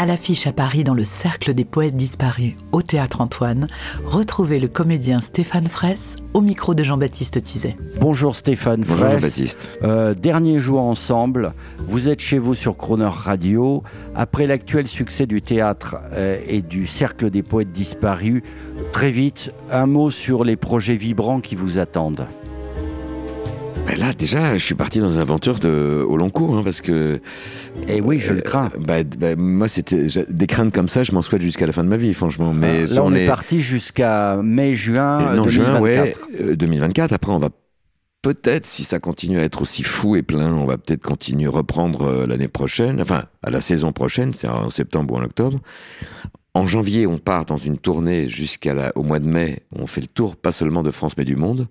À l'affiche à Paris dans le Cercle des Poètes Disparus au Théâtre Antoine, retrouvez le comédien Stéphane Fraisse au micro de Jean-Baptiste Tuzet. Bonjour Stéphane Bonjour Fraisse. Jean-Baptiste. Euh, dernier jour ensemble, vous êtes chez vous sur Croner Radio. Après l'actuel succès du théâtre euh, et du Cercle des Poètes Disparus, très vite, un mot sur les projets vibrants qui vous attendent. Ben là, déjà, je suis parti dans une aventure de, au long cours, hein, parce que. Et oui, je le crains. Bah, bah, moi, c'était des craintes comme ça, je m'en souhaite jusqu'à la fin de ma vie, franchement. Mais Là, on est parti jusqu'à mai-juin non, juin, 2024. ouais, euh, 2024. Après, on va peut-être, si ça continue à être aussi fou et plein, on va peut-être continuer reprendre euh, l'année prochaine, enfin, à la saison prochaine, c'est en septembre ou en octobre. En janvier, on part dans une tournée jusqu'à au mois de mai. On fait le tour, pas seulement de France, mais du monde.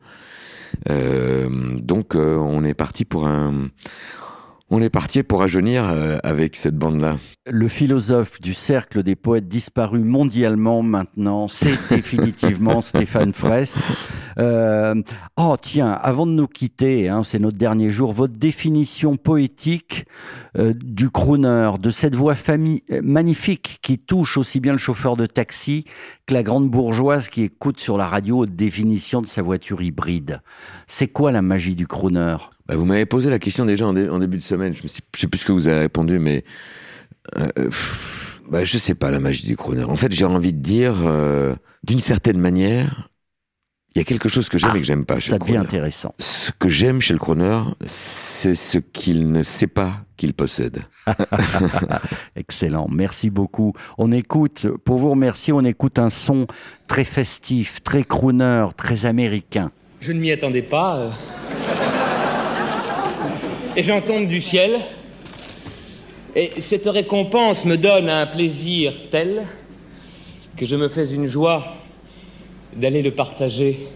Euh, donc, euh, on est parti pour un, on est parti pour rajeunir euh, avec cette bande-là. Le philosophe du cercle des poètes disparus mondialement maintenant, c'est définitivement Stéphane Fraisse. Euh, oh tiens, avant de nous quitter, hein, c'est notre dernier jour, votre définition poétique euh, du crooner, de cette voix famille, magnifique qui touche aussi bien le chauffeur de taxi que la grande bourgeoise qui écoute sur la radio haute définition de sa voiture hybride. C'est quoi la magie du crooner? Bah, vous m'avez posé la question déjà en, dé- en début de semaine. Je ne sais, plus ce que vous avez répondu, mais euh, euh, pff, bah, je sais pas la magie du crooner. En fait, j'ai envie de dire, euh, d'une certaine manière, il y a quelque chose que j'aime et que j'aime pas chez Ça le devient crooner. intéressant. Ce que j'aime chez le crooner, c'est ce qu'il ne sait pas qu'il possède. Excellent, merci beaucoup. On écoute, pour vous remercier, on écoute un son très festif, très crooner, très américain. Je ne m'y attendais pas. euh. Et j'en tombe du ciel. Et cette récompense me donne un plaisir tel que je me fais une joie d'aller le partager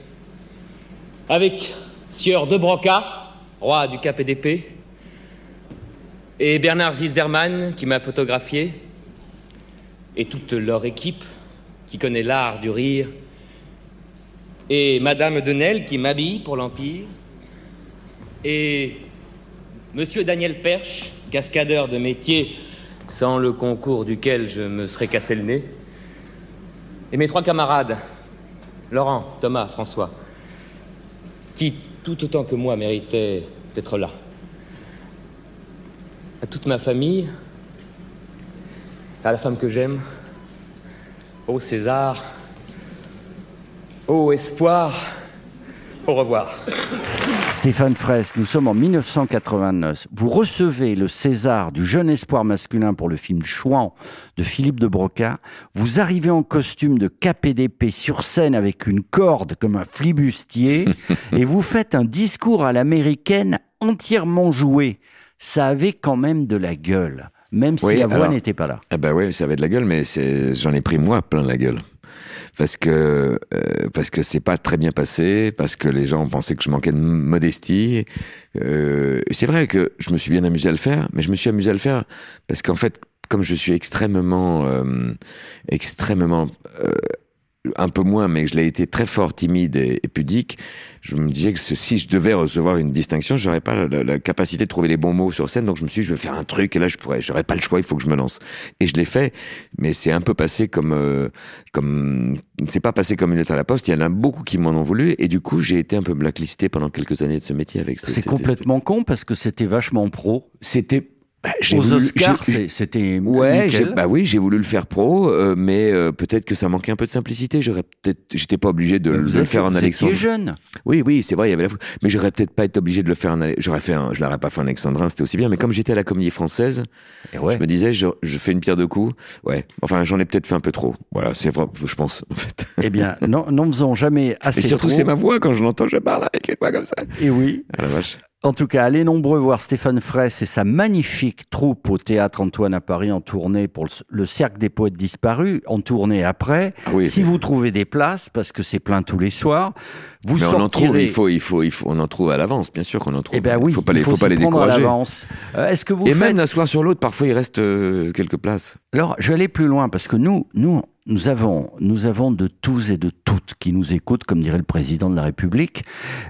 avec Sieur de Broca, roi du Cap et d'épée, et Bernard Zitzerman qui m'a photographié, et toute leur équipe qui connaît l'art du rire et Madame Denel qui m'habille pour l'Empire, et Monsieur Daniel Perche, cascadeur de métier, sans le concours duquel je me serais cassé le nez, et mes trois camarades, Laurent, Thomas, François, qui, tout autant que moi, méritaient d'être là. À toute ma famille, à la femme que j'aime, au César, Ô espoir, au revoir. Stéphane Fraisse, nous sommes en 1989. Vous recevez le César du jeune espoir masculin pour le film Chouan de Philippe de Broca. Vous arrivez en costume de KPDP sur scène avec une corde comme un flibustier et vous faites un discours à l'américaine entièrement joué. Ça avait quand même de la gueule, même si Oui, la voix n'était pas là. Ah bah ouais, ça avait de la gueule, mais j'en ai pris moi plein la gueule. Parce que euh, parce que c'est pas très bien passé, parce que les gens pensaient que je manquais de modestie. Euh, c'est vrai que je me suis bien amusé à le faire, mais je me suis amusé à le faire parce qu'en fait, comme je suis extrêmement euh, extrêmement euh, un peu moins, mais je l'ai été très fort, timide et, et pudique. Je me disais que si je devais recevoir une distinction, j'aurais pas la, capacité de trouver les bons mots sur scène. Donc je me suis dit, je vais faire un truc et là je pourrais, j'aurais pas le choix, il faut que je me lance. Et je l'ai fait, mais c'est un peu passé comme, euh, comme, c'est pas passé comme une lettre à la poste. Il y en a beaucoup qui m'en ont voulu et du coup j'ai été un peu blacklisté pendant quelques années de ce métier avec. ce- C'est complètement con parce que c'était vachement pro. C'était. Bah, j'ai Aux voulu- Oscars, j'ai- c'était Ouais, j'ai- bah oui, j'ai voulu le faire pro, euh, mais euh, peut-être que ça manquait un peu de simplicité. J'aurais peut-être, j'étais pas obligé de, vous le êtes- faire en alexandrin. jeune. Oui, oui, c'est vrai, il y avait la fou- Mais j'aurais peut-être pas été obligé de le faire en J'aurais fait un... Je l'aurais pas fait en alexandrin, c'était aussi bien. Mais comme j'étais à la comédie française, Et ouais. je me disais, je, je fais une pierre de coups. Ouais. Enfin, j'en ai peut-être fait un peu trop. Voilà, c'est vrai, je pense, en fait. Eh bien, n'en n'en faisons jamais assez Et surtout, trop. c'est ma voix. Quand je l'entends, je parle avec une voix comme ça. Et oui. Ah la vache. En tout cas, allez nombreux voir Stéphane Fraisse et sa magnifique troupe au Théâtre Antoine à Paris en tournée pour le, le Cercle des Poètes Disparus, en tournée après. Oui, si vous trouvez des places, parce que c'est plein tous les soirs, Vous Mais on en trouve, sortirez- il faut, il faut, il faut, on en trouve à l'avance, bien sûr qu'on en trouve. Eh ben oui, il faut pas les, il faut, faut pas les à décourager. Euh, Est-ce que vous Et faites même d'un soir sur l'autre, parfois il reste euh, quelques places. Alors, je vais aller plus loin parce que nous, nous, nous avons, nous avons de tous et de toutes qui nous écoutent, comme dirait le président de la République.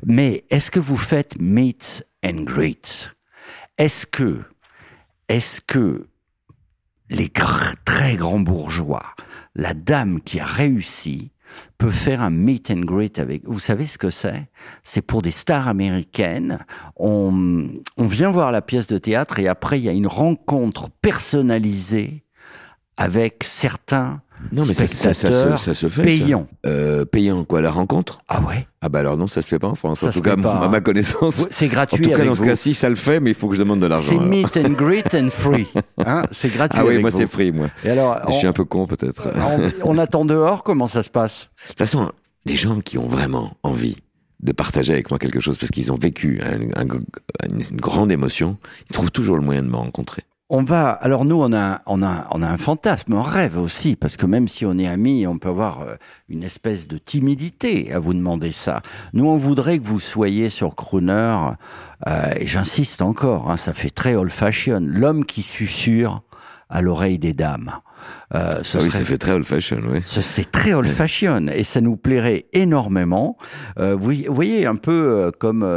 Mais est-ce que vous faites meet and greet Est-ce que, est-ce que les très grands bourgeois, la dame qui a réussi, peut faire un meet and greet avec. Vous savez ce que c'est? C'est pour des stars américaines. On, on vient voir la pièce de théâtre et après il y a une rencontre personnalisée avec certains Non, mais ça, ça, ça spectateurs se, fait. payants. Euh, payant, quoi, la rencontre? Ah ouais Ah bah alors non, ça se fait pas en France. Ça en tout cas, pas, à hein. ma connaissance. Ouais, C'est En gratuit tout cas, avec dans ce cas-ci, ça le fait, mais il faut que je demande de l'argent. C'est meet and greet and free. Hein c'est gratuit. Ah oui, moi c'est free, moi. Et alors, Je suis un peu con peut-être. De on, on attend dehors. Comment ça se passe? Toute façon, les gens qui ont vraiment envie de partager avec moi quelque chose parce qu'ils ont vécu un- un- une, une grande émotion, ils trouvent toujours le moyen de me rencontrer. On va. Alors nous, on a, on a, on a un fantasme, un rêve aussi, parce que même si on est amis, on peut avoir euh, une espèce de timidité à vous demander ça. Nous, on voudrait que vous soyez sur Crooner, euh, et j'insiste encore, hein, ça fait très old-fashion, l'homme qui susurre à l'oreille des dames. Euh, ce Ah oui, serait- ça fait très old fashion, oui. ce- C'est très old fashion et ça nous plairait énormément. Euh, vous, voyez un peu euh, comme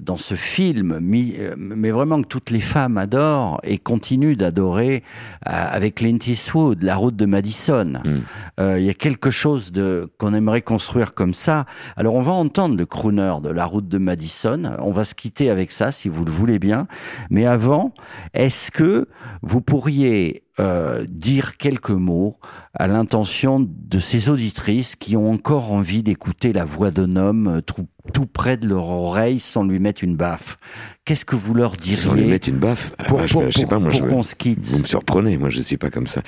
dans ce film, mais vraiment que toutes les femmes adorent et continuent d'adorer avec Clint Eastwood, La Route de Madison. Mm. Euh, Il y a quelque chose de qu'on aimerait construire comme ça. Alors on va entendre le crooner de La Route de Madison. On va se quitter avec ça si vous le voulez bien. Mais avant, est-ce que vous pourriez euh, dire quelques mots à l'intention de ces auditrices qui ont encore envie d'écouter la voix d'un homme euh, tout, tout près de leur oreille sans lui mettre une baffe. Qu'est-ce que vous leur diriez Sans lui mettre une baffe. Ah, pour, bah, pour- pour je, qu'on se quitte Vous me surprenez, moi je suis pas comme ça.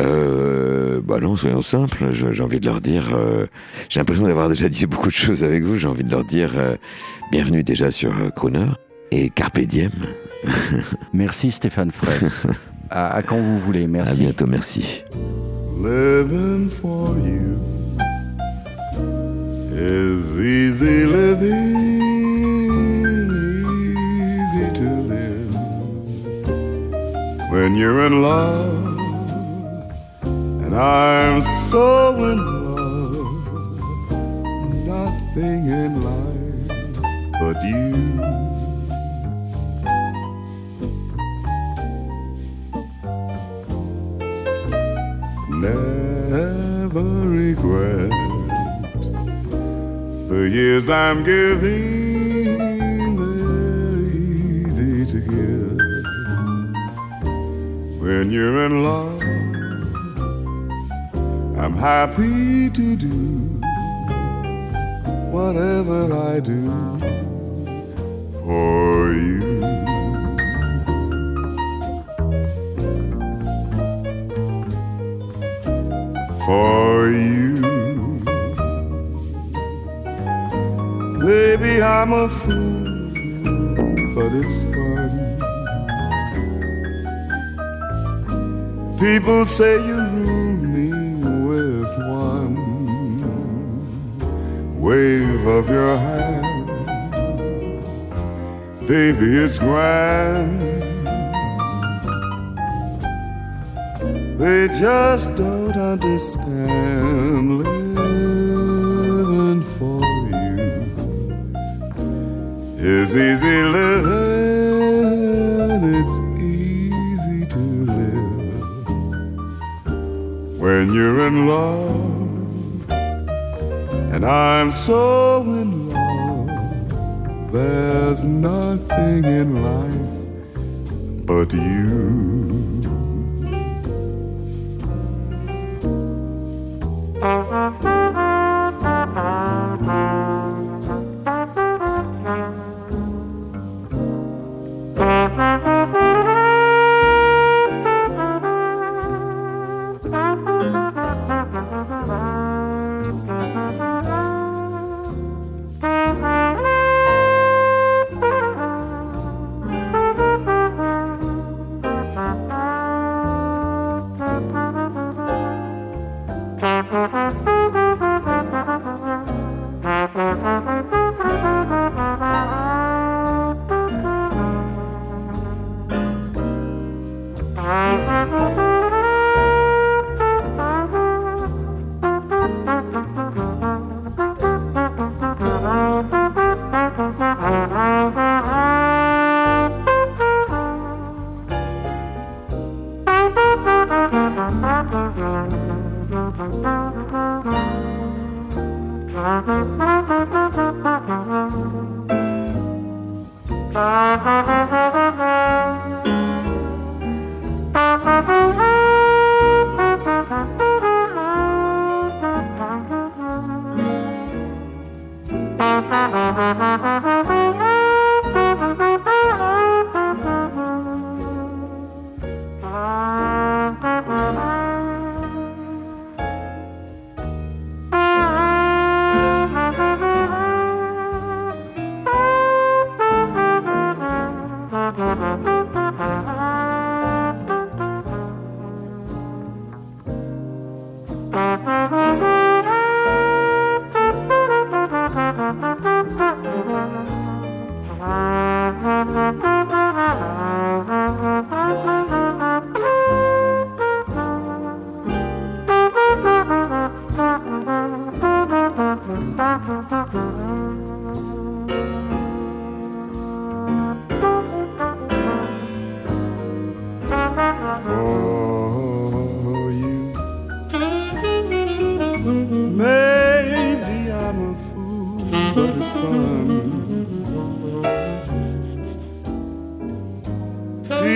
Euh, bah non, soyons simples. J'ai envie de leur dire. euh, j'ai l'impression d'avoir déjà dit beaucoup de choses avec vous. J'ai envie de leur dire euh, bienvenue déjà sur Crooner et Carpe Diem. Merci Stéphane Fraisse. à, à quand vous voulez. À Merci. bientôt, merci. Living for you is easy living, easy to live. When you're in love, and I'm so in love, nothing in life but you. Never regret the years I'm giving. They're easy to give when you're in love. I'm happy to do whatever I do for you. For you. Baby, I'm a fool, but it's fun. People say you rule me with one wave of your hand. Baby, it's grand. They just don't understand living for you is easy living. It's easy to live when you're in love, and I'm so in love. There's nothing in life but you.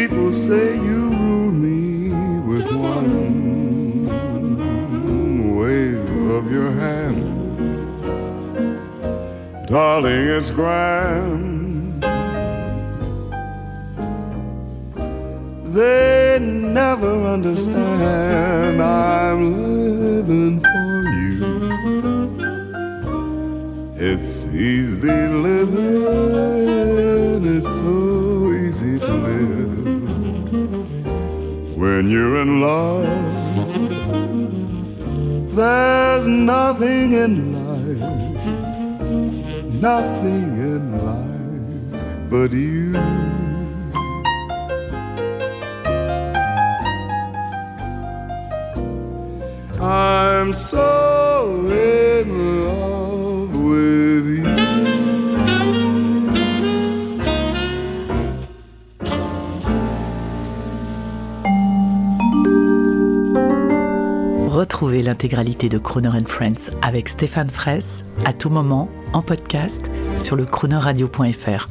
People say you rule me with one wave of your hand. Darling, it's grand. They never understand I'm living for you. It's easy living, it's so easy to live. When you're in love, there's nothing in life, nothing in life but you. I'm so Retrouvez l'intégralité de Croner Friends avec Stéphane Fraisse à tout moment en podcast sur le chronoradio.fr.